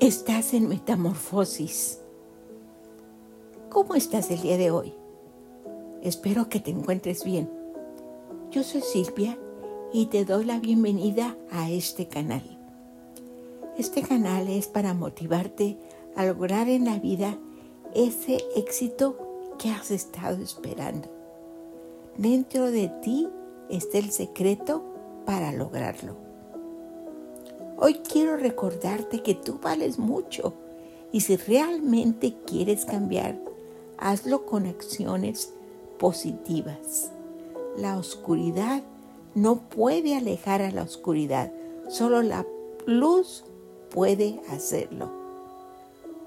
Estás en metamorfosis. ¿Cómo estás el día de hoy? Espero que te encuentres bien. Yo soy Silvia y te doy la bienvenida a este canal. Este canal es para motivarte a lograr en la vida ese éxito que has estado esperando. Dentro de ti está el secreto para lograrlo. Hoy quiero recordarte que tú vales mucho y si realmente quieres cambiar, hazlo con acciones positivas. La oscuridad no puede alejar a la oscuridad, solo la luz puede hacerlo.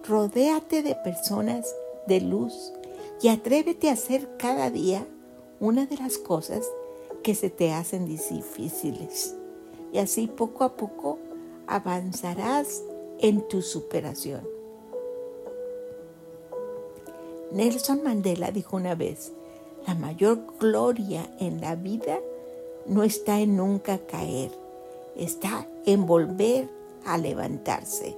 Rodéate de personas de luz y atrévete a hacer cada día una de las cosas que se te hacen difíciles. Y así poco a poco avanzarás en tu superación. Nelson Mandela dijo una vez, la mayor gloria en la vida no está en nunca caer, está en volver a levantarse.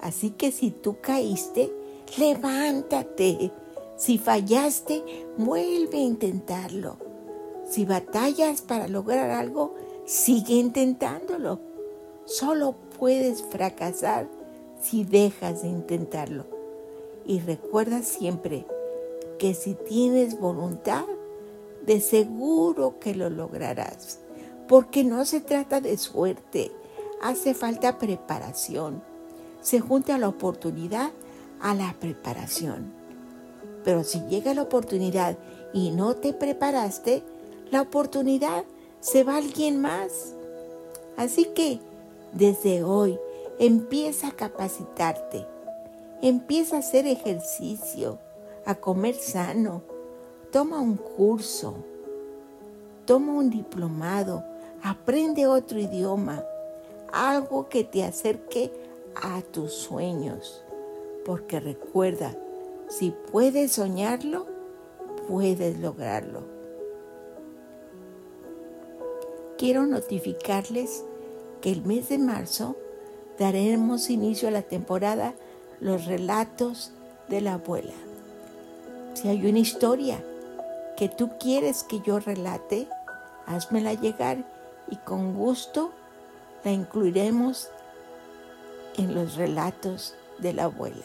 Así que si tú caíste, levántate. Si fallaste, vuelve a intentarlo. Si batallas para lograr algo, sigue intentándolo. Solo puedes fracasar si dejas de intentarlo. Y recuerda siempre que si tienes voluntad, de seguro que lo lograrás. Porque no se trata de suerte, hace falta preparación. Se junta la oportunidad a la preparación. Pero si llega la oportunidad y no te preparaste, la oportunidad se va a alguien más. Así que desde hoy empieza a capacitarte, empieza a hacer ejercicio, a comer sano, toma un curso, toma un diplomado, aprende otro idioma, algo que te acerque a tus sueños. Porque recuerda, si puedes soñarlo, puedes lograrlo. Quiero notificarles que el mes de marzo daremos inicio a la temporada Los relatos de la abuela. Si hay una historia que tú quieres que yo relate, házmela llegar y con gusto la incluiremos en los relatos de la abuela.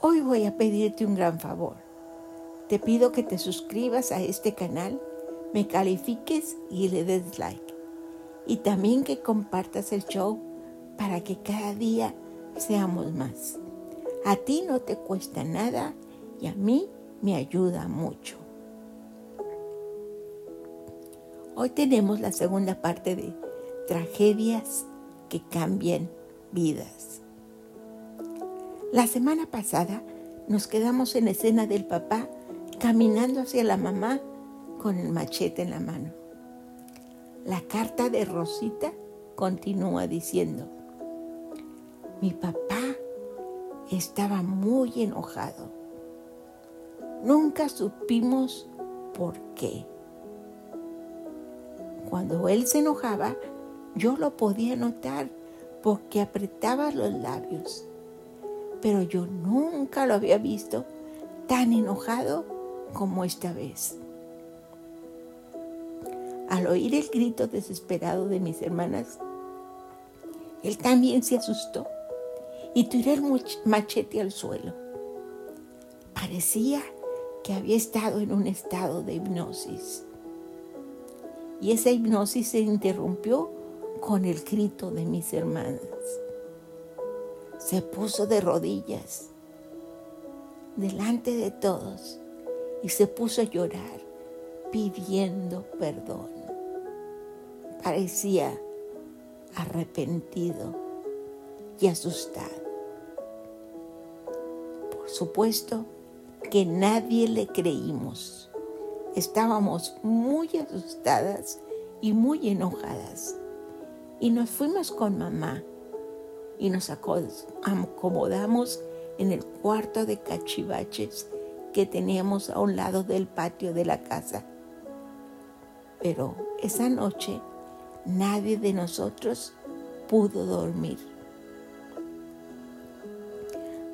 Hoy voy a pedirte un gran favor. Te pido que te suscribas a este canal, me califiques y le des like y también que compartas el show para que cada día seamos más. A ti no te cuesta nada y a mí me ayuda mucho. Hoy tenemos la segunda parte de tragedias que cambian vidas. La semana pasada nos quedamos en escena del papá caminando hacia la mamá con el machete en la mano. La carta de Rosita continúa diciendo, mi papá estaba muy enojado. Nunca supimos por qué. Cuando él se enojaba, yo lo podía notar porque apretaba los labios. Pero yo nunca lo había visto tan enojado como esta vez. Al oír el grito desesperado de mis hermanas, él también se asustó y tiró el machete al suelo. Parecía que había estado en un estado de hipnosis. Y esa hipnosis se interrumpió con el grito de mis hermanas. Se puso de rodillas delante de todos y se puso a llorar pidiendo perdón parecía arrepentido y asustado. Por supuesto que nadie le creímos. Estábamos muy asustadas y muy enojadas. Y nos fuimos con mamá y nos acomodamos en el cuarto de cachivaches que teníamos a un lado del patio de la casa. Pero esa noche nadie de nosotros pudo dormir.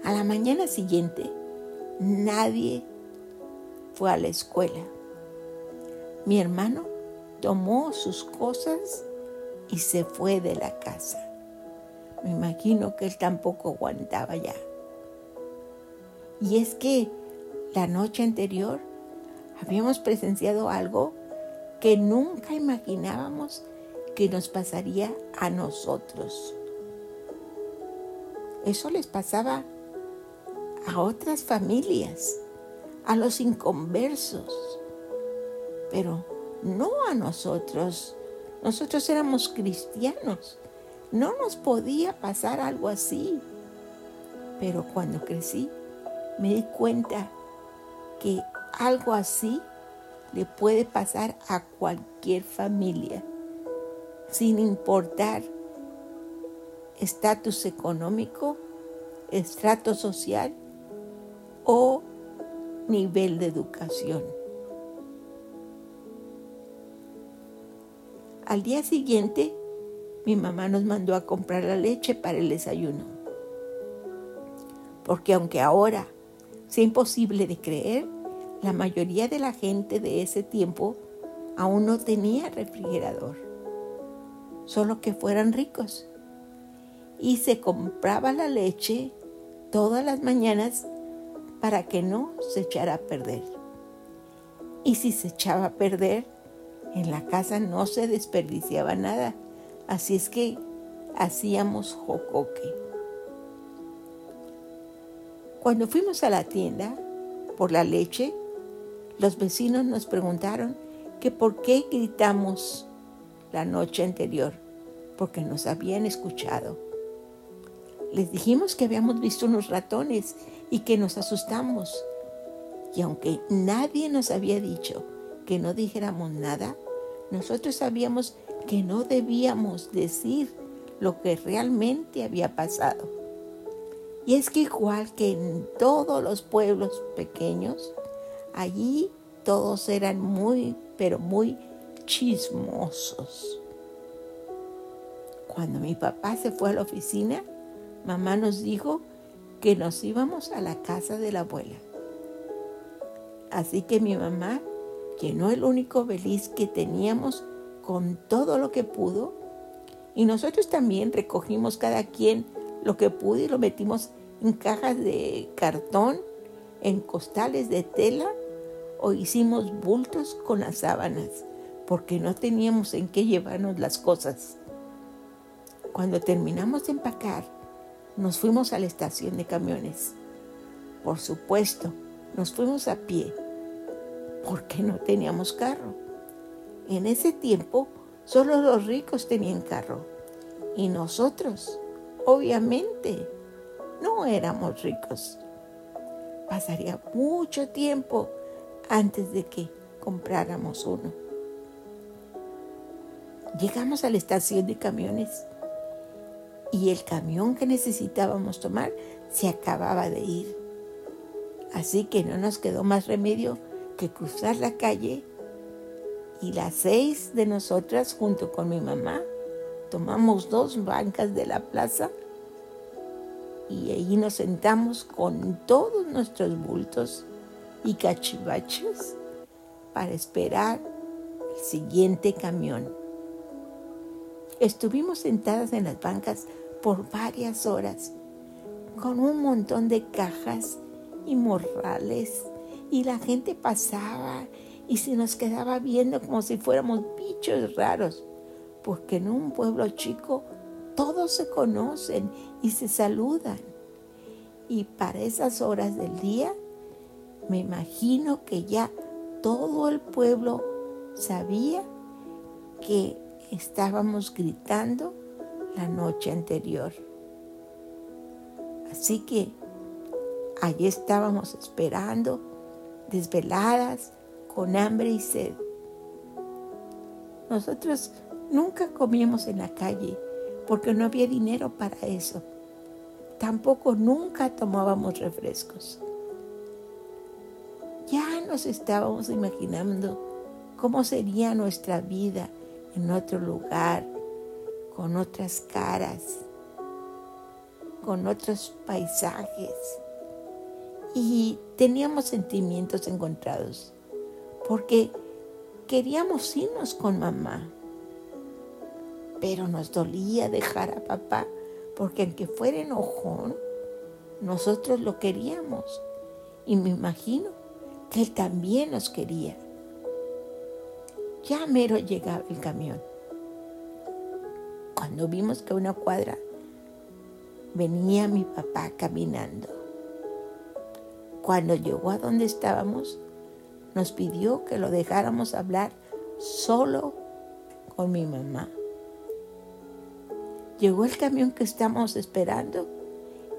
A la mañana siguiente, nadie fue a la escuela. Mi hermano tomó sus cosas y se fue de la casa. Me imagino que él tampoco aguantaba ya. Y es que la noche anterior habíamos presenciado algo que nunca imaginábamos que nos pasaría a nosotros. Eso les pasaba a otras familias, a los inconversos, pero no a nosotros. Nosotros éramos cristianos. No nos podía pasar algo así. Pero cuando crecí, me di cuenta que algo así le puede pasar a cualquier familia, sin importar estatus económico, estrato social o nivel de educación. Al día siguiente, mi mamá nos mandó a comprar la leche para el desayuno. Porque aunque ahora sea imposible de creer, la mayoría de la gente de ese tiempo aún no tenía refrigerador, solo que fueran ricos. Y se compraba la leche todas las mañanas para que no se echara a perder. Y si se echaba a perder, en la casa no se desperdiciaba nada, así es que hacíamos jocoque. Cuando fuimos a la tienda por la leche, los vecinos nos preguntaron que por qué gritamos la noche anterior, porque nos habían escuchado. Les dijimos que habíamos visto unos ratones y que nos asustamos. Y aunque nadie nos había dicho que no dijéramos nada, nosotros sabíamos que no debíamos decir lo que realmente había pasado. Y es que igual que en todos los pueblos pequeños, Allí todos eran muy, pero muy chismosos. Cuando mi papá se fue a la oficina, mamá nos dijo que nos íbamos a la casa de la abuela. Así que mi mamá llenó el único beliz que teníamos con todo lo que pudo y nosotros también recogimos cada quien lo que pudo y lo metimos en cajas de cartón, en costales de tela o hicimos bultos con las sábanas porque no teníamos en qué llevarnos las cosas. Cuando terminamos de empacar, nos fuimos a la estación de camiones. Por supuesto, nos fuimos a pie porque no teníamos carro. En ese tiempo, solo los ricos tenían carro y nosotros, obviamente, no éramos ricos. Pasaría mucho tiempo antes de que compráramos uno. Llegamos a la estación de camiones y el camión que necesitábamos tomar se acababa de ir. Así que no nos quedó más remedio que cruzar la calle y las seis de nosotras junto con mi mamá tomamos dos bancas de la plaza y ahí nos sentamos con todos nuestros bultos y cachivaches para esperar el siguiente camión. Estuvimos sentadas en las bancas por varias horas con un montón de cajas y morrales y la gente pasaba y se nos quedaba viendo como si fuéramos bichos raros, porque en un pueblo chico todos se conocen y se saludan. Y para esas horas del día me imagino que ya todo el pueblo sabía que estábamos gritando la noche anterior. Así que allí estábamos esperando, desveladas, con hambre y sed. Nosotros nunca comíamos en la calle porque no había dinero para eso. Tampoco nunca tomábamos refrescos ya nos estábamos imaginando cómo sería nuestra vida en otro lugar, con otras caras. con otros paisajes y teníamos sentimientos encontrados porque queríamos irnos con mamá. Pero nos dolía dejar a papá porque aunque fuera enojón, nosotros lo queríamos. Y me imagino que él también nos quería. Ya mero llegaba el camión. Cuando vimos que a una cuadra venía mi papá caminando. Cuando llegó a donde estábamos, nos pidió que lo dejáramos hablar solo con mi mamá. Llegó el camión que estamos esperando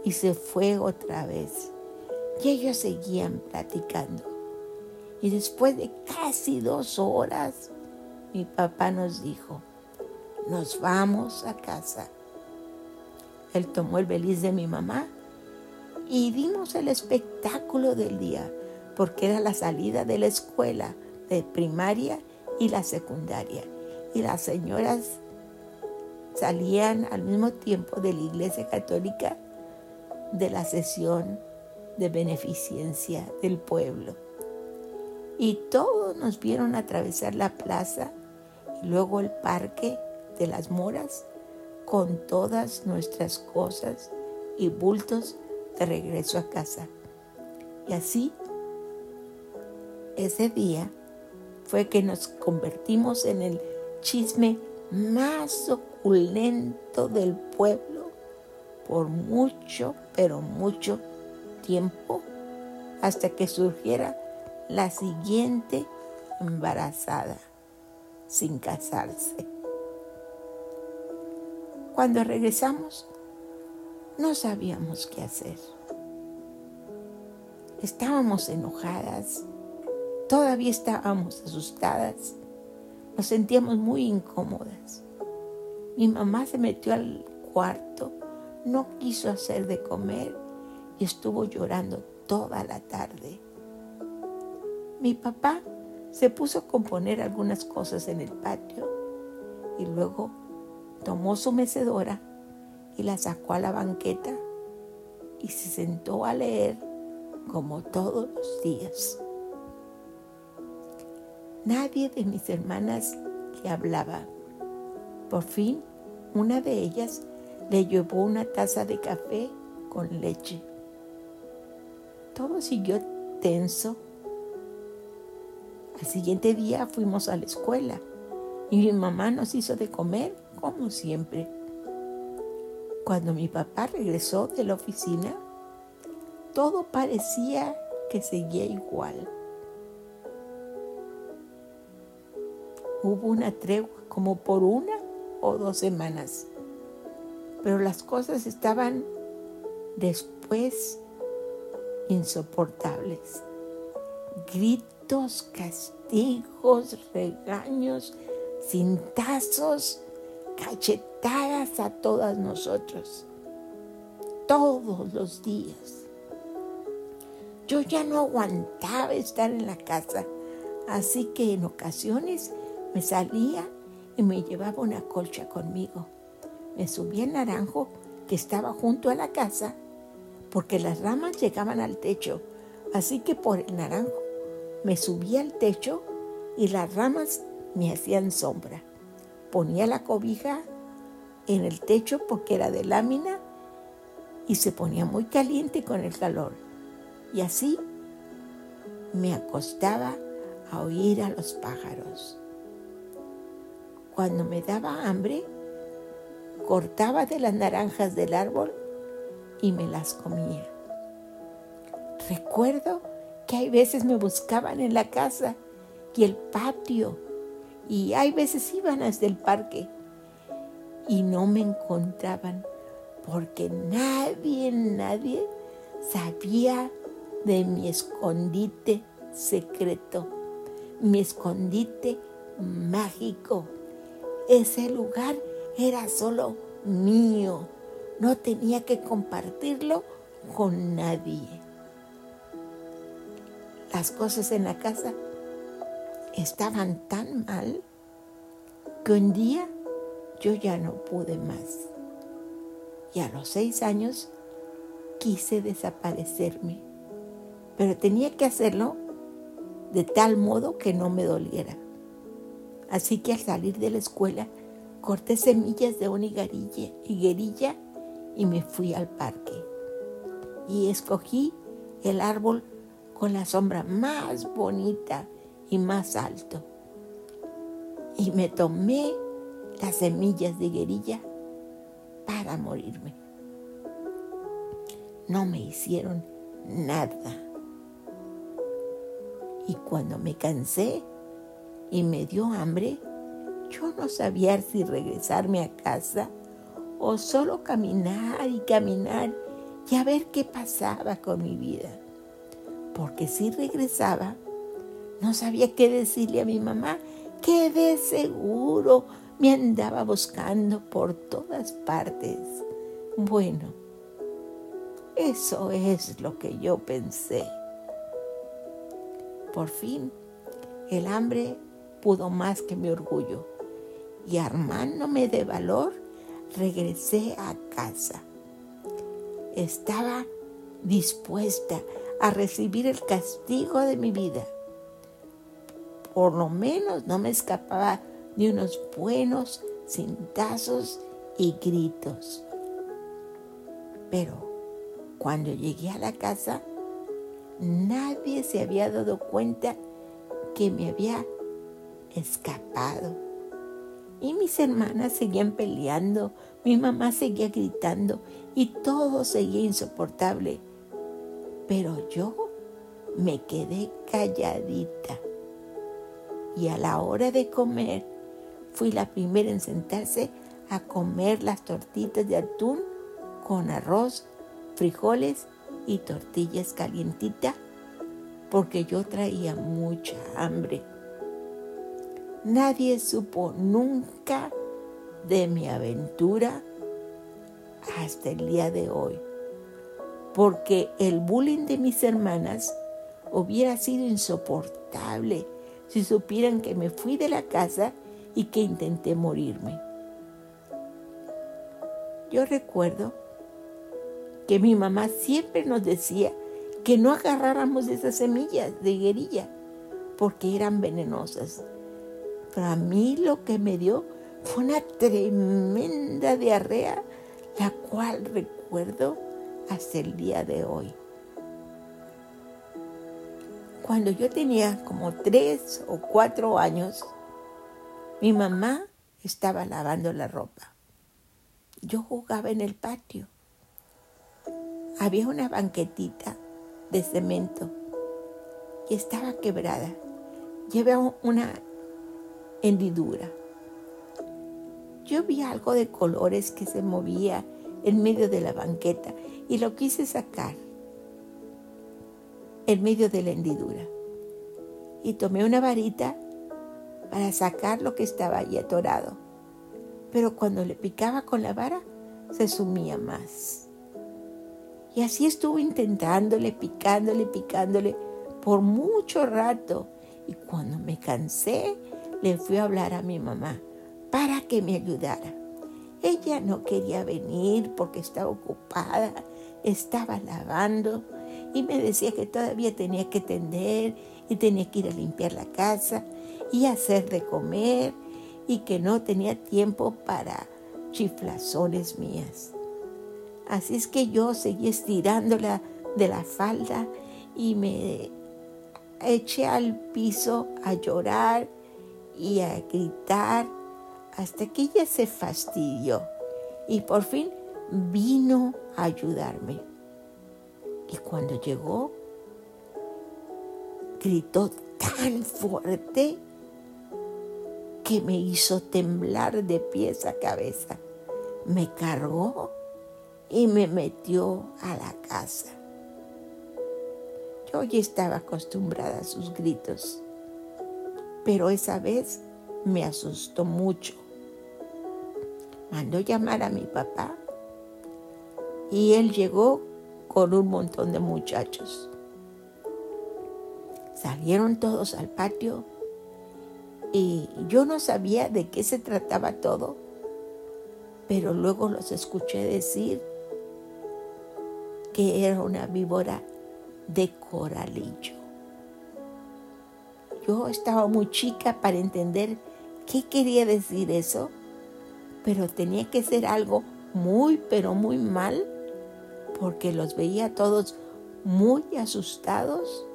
y se fue otra vez. Y ellos seguían platicando. Y después de casi dos horas, mi papá nos dijo, nos vamos a casa. Él tomó el beliz de mi mamá y dimos el espectáculo del día, porque era la salida de la escuela de primaria y la secundaria. Y las señoras salían al mismo tiempo de la iglesia católica de la sesión de beneficencia del pueblo. Y todos nos vieron atravesar la plaza luego el parque de las moras con todas nuestras cosas y bultos de regreso a casa. Y así, ese día fue que nos convertimos en el chisme más oculento del pueblo por mucho, pero mucho tiempo, hasta que surgiera la siguiente embarazada sin casarse. Cuando regresamos, no sabíamos qué hacer. Estábamos enojadas, todavía estábamos asustadas, nos sentíamos muy incómodas. Mi mamá se metió al cuarto, no quiso hacer de comer y estuvo llorando toda la tarde. Mi papá se puso a componer algunas cosas en el patio y luego tomó su mecedora y la sacó a la banqueta y se sentó a leer como todos los días. Nadie de mis hermanas le hablaba. Por fin, una de ellas le llevó una taza de café con leche. Todo siguió tenso. Al siguiente día fuimos a la escuela y mi mamá nos hizo de comer como siempre. Cuando mi papá regresó de la oficina, todo parecía que seguía igual. Hubo una tregua como por una o dos semanas, pero las cosas estaban después insoportables. Gritos, castigos, regaños, cintazos, cachetadas a todas nosotros, todos los días. Yo ya no aguantaba estar en la casa, así que en ocasiones me salía y me llevaba una colcha conmigo. Me subí al naranjo que estaba junto a la casa porque las ramas llegaban al techo, así que por el naranjo me subía al techo y las ramas me hacían sombra. Ponía la cobija en el techo porque era de lámina y se ponía muy caliente con el calor. Y así me acostaba a oír a los pájaros. Cuando me daba hambre, cortaba de las naranjas del árbol y me las comía. Recuerdo que hay veces me buscaban en la casa y el patio y hay veces iban hasta el parque y no me encontraban porque nadie, nadie sabía de mi escondite secreto, mi escondite mágico ese lugar era solo mío. No tenía que compartirlo con nadie. Las cosas en la casa estaban tan mal que un día yo ya no pude más. Y a los seis años quise desaparecerme, pero tenía que hacerlo de tal modo que no me doliera. Así que al salir de la escuela corté semillas de una higuerilla y me fui al parque. Y escogí el árbol con la sombra más bonita y más alto. Y me tomé las semillas de higuerilla para morirme. No me hicieron nada. Y cuando me cansé y me dio hambre, yo no sabía si regresarme a casa o solo caminar y caminar y a ver qué pasaba con mi vida. Porque si regresaba, no sabía qué decirle a mi mamá, que de seguro me andaba buscando por todas partes. Bueno, eso es lo que yo pensé. Por fin, el hambre pudo más que mi orgullo y armándome de valor, regresé a casa. Estaba dispuesta a recibir el castigo de mi vida. Por lo menos no me escapaba de unos buenos cintazos y gritos. Pero cuando llegué a la casa, nadie se había dado cuenta que me había escapado. Y mis hermanas seguían peleando, mi mamá seguía gritando y todo seguía insoportable. Pero yo me quedé calladita. Y a la hora de comer, fui la primera en sentarse a comer las tortitas de atún con arroz, frijoles y tortillas calientitas porque yo traía mucha hambre. Nadie supo nunca de mi aventura hasta el día de hoy, porque el bullying de mis hermanas hubiera sido insoportable si supieran que me fui de la casa y que intenté morirme. Yo recuerdo que mi mamá siempre nos decía que no agarráramos esas semillas de higuerilla porque eran venenosas. Pero a mí lo que me dio fue una tremenda diarrea, la cual recuerdo hasta el día de hoy. Cuando yo tenía como tres o cuatro años, mi mamá estaba lavando la ropa. Yo jugaba en el patio. Había una banquetita de cemento y estaba quebrada. Llevaba una hendidura. Yo vi algo de colores que se movía en medio de la banqueta y lo quise sacar en medio de la hendidura. Y tomé una varita para sacar lo que estaba ahí atorado. Pero cuando le picaba con la vara, se sumía más. Y así estuvo intentándole, picándole, picándole por mucho rato. Y cuando me cansé, le fui a hablar a mi mamá para que me ayudara. Ella no quería venir porque estaba ocupada, estaba lavando y me decía que todavía tenía que tender y tenía que ir a limpiar la casa y hacer de comer y que no tenía tiempo para chiflazones mías. Así es que yo seguí estirándola de la falda y me eché al piso a llorar y a gritar hasta que ella se fastidió y por fin vino a ayudarme. Y cuando llegó, gritó tan fuerte que me hizo temblar de pies a cabeza. Me cargó y me metió a la casa. Yo ya estaba acostumbrada a sus gritos, pero esa vez me asustó mucho. Mandó llamar a mi papá y él llegó con un montón de muchachos. Salieron todos al patio y yo no sabía de qué se trataba todo, pero luego los escuché decir que era una víbora de coralillo. Yo estaba muy chica para entender qué quería decir eso, pero tenía que ser algo muy, pero muy mal, porque los veía todos muy asustados,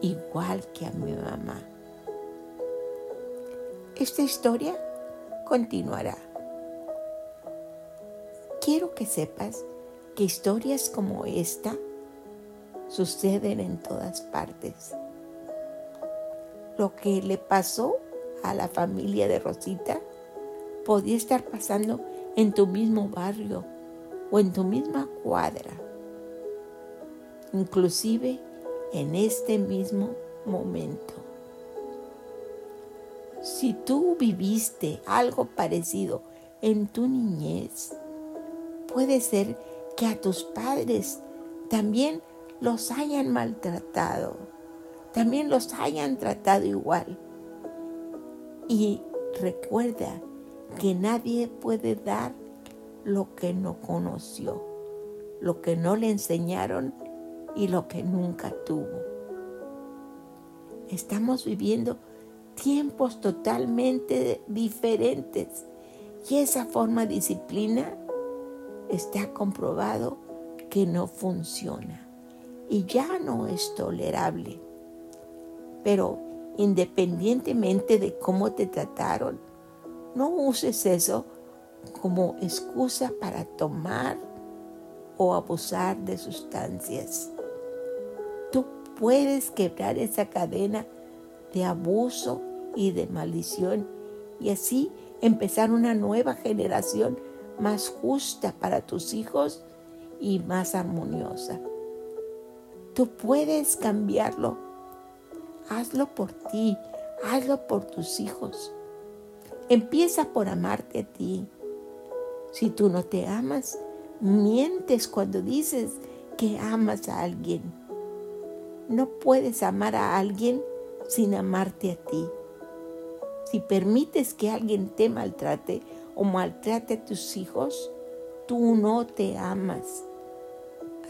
igual que a mi mamá. Esta historia continuará. Quiero que sepas que historias como esta suceden en todas partes. Lo que le pasó a la familia de Rosita podía estar pasando en tu mismo barrio o en tu misma cuadra, inclusive en este mismo momento. Si tú viviste algo parecido en tu niñez, puede ser que a tus padres también los hayan maltratado, también los hayan tratado igual. Y recuerda que nadie puede dar lo que no conoció, lo que no le enseñaron y lo que nunca tuvo. Estamos viviendo tiempos totalmente diferentes. Y esa forma de disciplina está comprobado que no funciona y ya no es tolerable. Pero independientemente de cómo te trataron, no uses eso como excusa para tomar o abusar de sustancias. Tú puedes quebrar esa cadena de abuso y de maldición y así empezar una nueva generación más justa para tus hijos y más armoniosa. Tú puedes cambiarlo. Hazlo por ti, hazlo por tus hijos. Empieza por amarte a ti. Si tú no te amas, mientes cuando dices que amas a alguien. No puedes amar a alguien sin amarte a ti. Si permites que alguien te maltrate o maltrate a tus hijos, tú no te amas.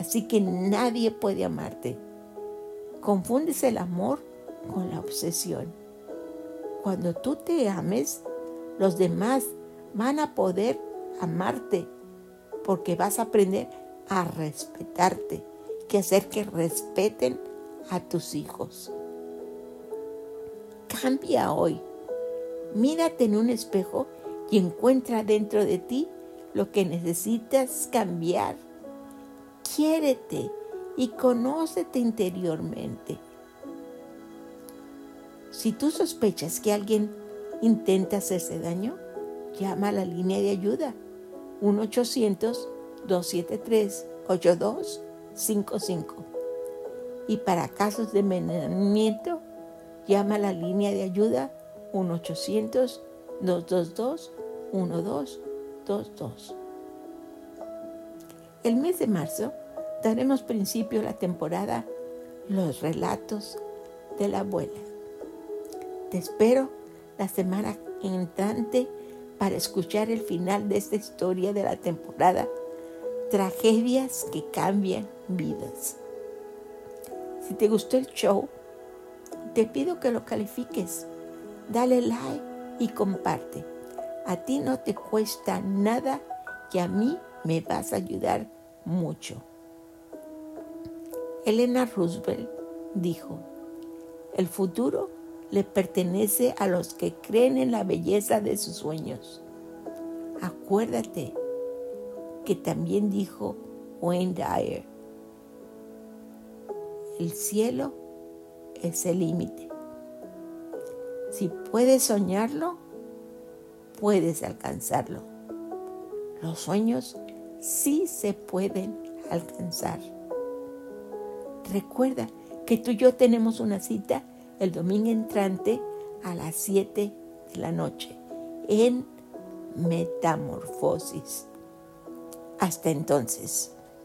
Así que nadie puede amarte. Confundes el amor con la obsesión. Cuando tú te ames, los demás van a poder amarte porque vas a aprender a respetarte, que hacer que respeten a tus hijos. Cambia hoy. Mírate en un espejo y encuentra dentro de ti lo que necesitas cambiar. Quiérete y conócete interiormente. Si tú sospechas que alguien intenta hacerse daño, llama a la línea de ayuda 1-800-273-8255. Y para casos de envenenamiento, llama a la línea de ayuda 1-800-222-1222. El mes de marzo daremos principio a la temporada Los relatos de la abuela. Te espero la semana entrante para escuchar el final de esta historia de la temporada Tragedias que cambian vidas. Si te gustó el show, te pido que lo califiques dale like y comparte. A ti no te cuesta nada que a mí me vas a ayudar mucho. Elena Roosevelt dijo, el futuro le pertenece a los que creen en la belleza de sus sueños. Acuérdate que también dijo Wayne Dyer, el cielo es el límite. Si puedes soñarlo, puedes alcanzarlo. Los sueños sí se pueden alcanzar. Recuerda que tú y yo tenemos una cita el domingo entrante a las 7 de la noche en Metamorfosis. Hasta entonces.